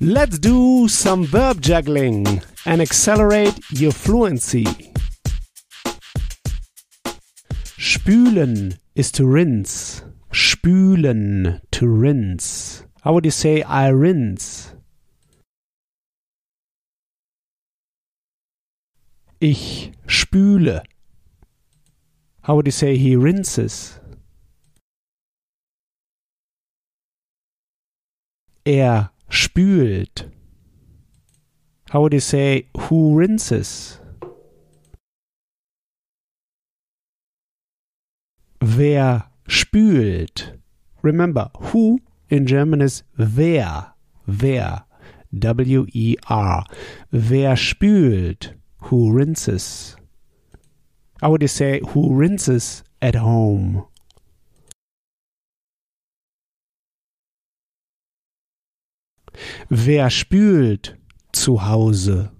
Let's do some verb juggling and accelerate your fluency. Spülen is to rinse. Spülen, to rinse. How would you say I rinse? Ich spüle. How would you say he rinses? Er spült. How would you say who rinses? Wer spült? Remember, who in German is wer. Wer. W E R. Wer spült? Who rinses? How would you say who rinses at home? Wer spült zu Hause?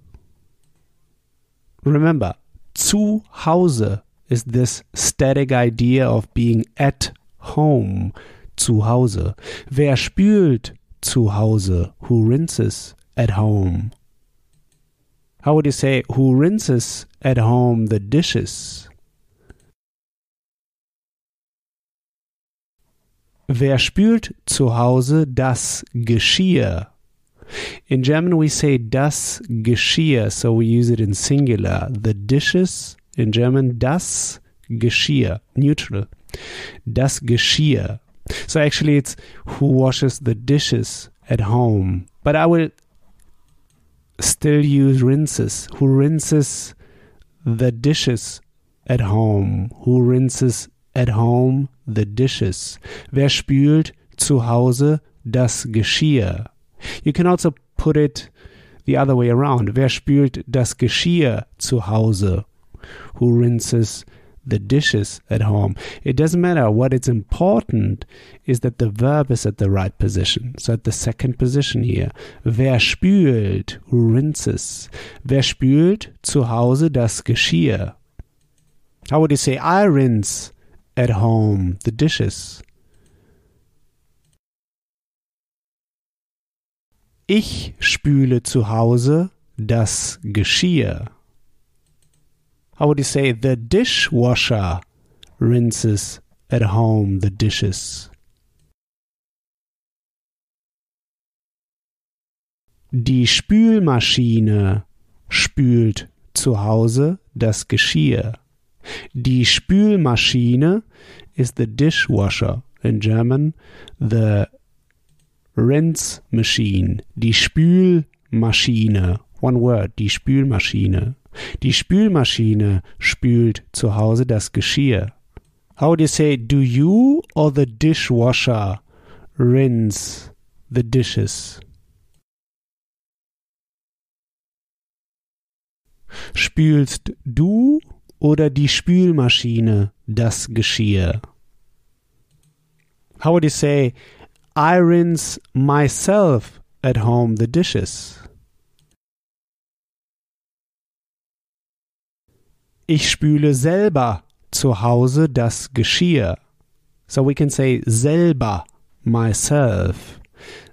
Remember, zu Hause is this static idea of being at home. Zu Hause. Wer spült zu Hause? Who rinses at home? How would you say who rinses at home the dishes? Wer spült zu Hause das Geschirr? In German, we say das Geschirr, so we use it in singular. The dishes, in German, das Geschirr, neutral. Das Geschirr. So actually, it's who washes the dishes at home. But I will still use rinses. Who rinses the dishes at home? Who rinses at home the dishes? Wer spült zu Hause das Geschirr? You can also put it the other way around. Wer spült das Geschirr zu Hause? Who rinses the dishes at home? It doesn't matter. What is important is that the verb is at the right position. So at the second position here. Wer spült? Who rinses? Wer spült zu Hause das Geschirr? How would you say I rinse at home the dishes? Ich spüle zu Hause das Geschirr. How would you say the dishwasher rinses at home the dishes? Die Spülmaschine spült zu Hause das Geschirr. Die Spülmaschine is the dishwasher. In German, the rinse machine. Die Spülmaschine. One word, die Spülmaschine. Die Spülmaschine spült zu Hause das Geschirr. How would you say, do you or the dishwasher rinse the dishes? Spülst du oder die Spülmaschine das Geschirr? How would you say, I rinse myself at home the dishes? Ich spüle selber zu Hause das Geschirr. So we can say selber, myself.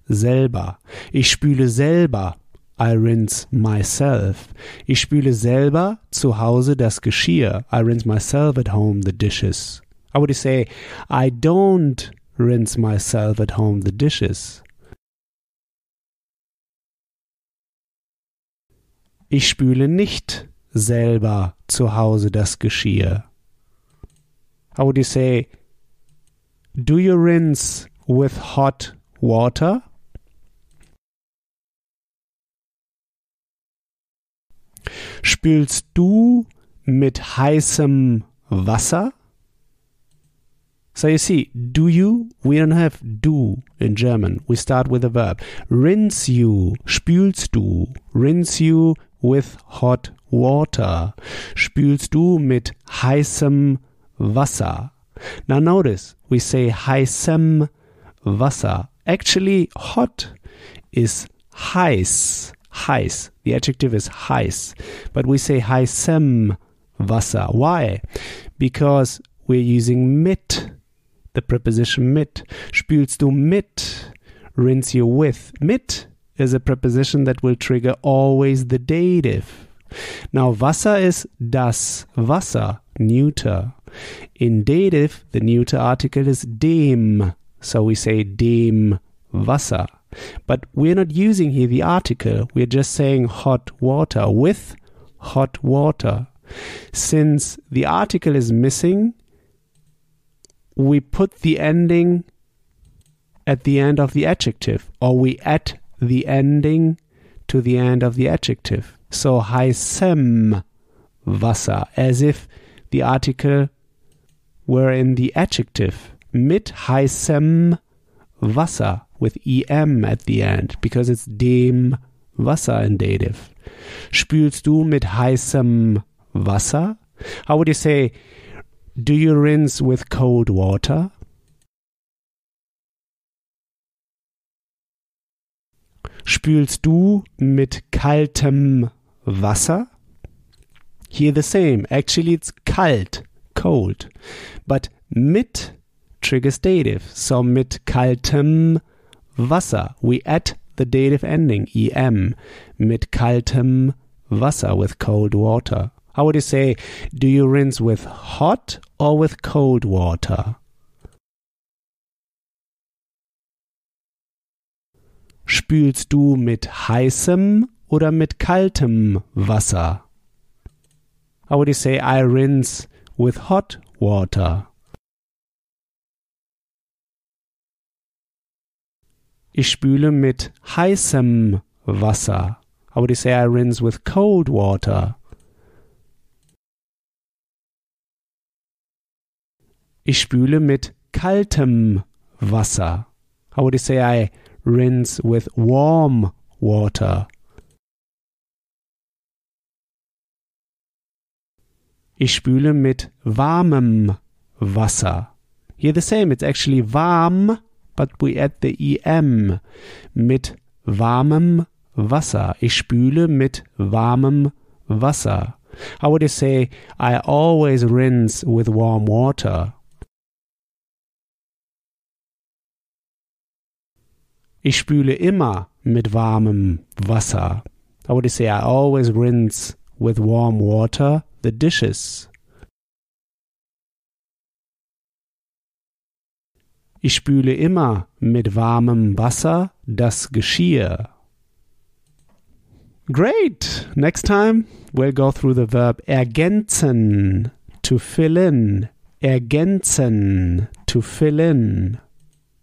Selber. Ich spüle selber. I rinse myself. Ich spüle selber zu Hause das Geschirr. I rinse myself at home the dishes. How would say, I don't rinse myself at home the dishes? Ich spüle nicht selber zu Hause das Geschirr. How would you say, do you rinse with hot water? Spülst du mit heißem Wasser? So you see, do you? We don't have do in German. We start with a verb. Rinse you, spülst du. Rinse you with hot water. Spülst du mit heißem Wasser. Now notice, we say heißem Wasser. Actually, hot is heiß. Heiß. The adjective is heiß. But we say heißem Wasser. Why? Because we're using mit the preposition mit. Spülst du mit? Rinse you with. Mit is a preposition that will trigger always the dative. Now, Wasser is das Wasser, neuter. In dative, the neuter article is dem, so we say dem Wasser. But we're not using here the article, we're just saying hot water with hot water. Since the article is missing, we put the ending at the end of the adjective, or we add the ending to the end of the adjective. So heißem Wasser, as if the article were in the adjective. Mit heißem Wasser with em at the end, because it's dem Wasser in dative. Spülst du mit heißem Wasser? How would you say, do you rinse with cold water? Spülst du mit kaltem Wasser? Here the same. Actually, it's kalt, cold. But mit triggers dative. So mit kaltem Wasser. We add the dative ending, em, mit kaltem Wasser, with cold water. How would you say, do you rinse with hot or with cold water? Spülst du mit heißem oder mit kaltem Wasser? How would you say I rinse with hot water? Ich spüle mit heißem Wasser. How would you say I rinse with cold water? Ich spüle mit kaltem Wasser. How would you say I rinse with warm water. Ich spüle mit warmem Wasser. Here the same, it's actually warm, but we add the em. Mit warmem Wasser. Ich spüle mit warmem Wasser. How would you say, I always rinse with warm water? Ich spüle immer mit warmem Wasser. How would say I always rinse with warm water the dishes? Ich spüle immer mit warmem Wasser das Geschirr. Great! Next time we'll go through the verb ergänzen, to fill in. Ergänzen, to fill in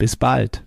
Bis bald.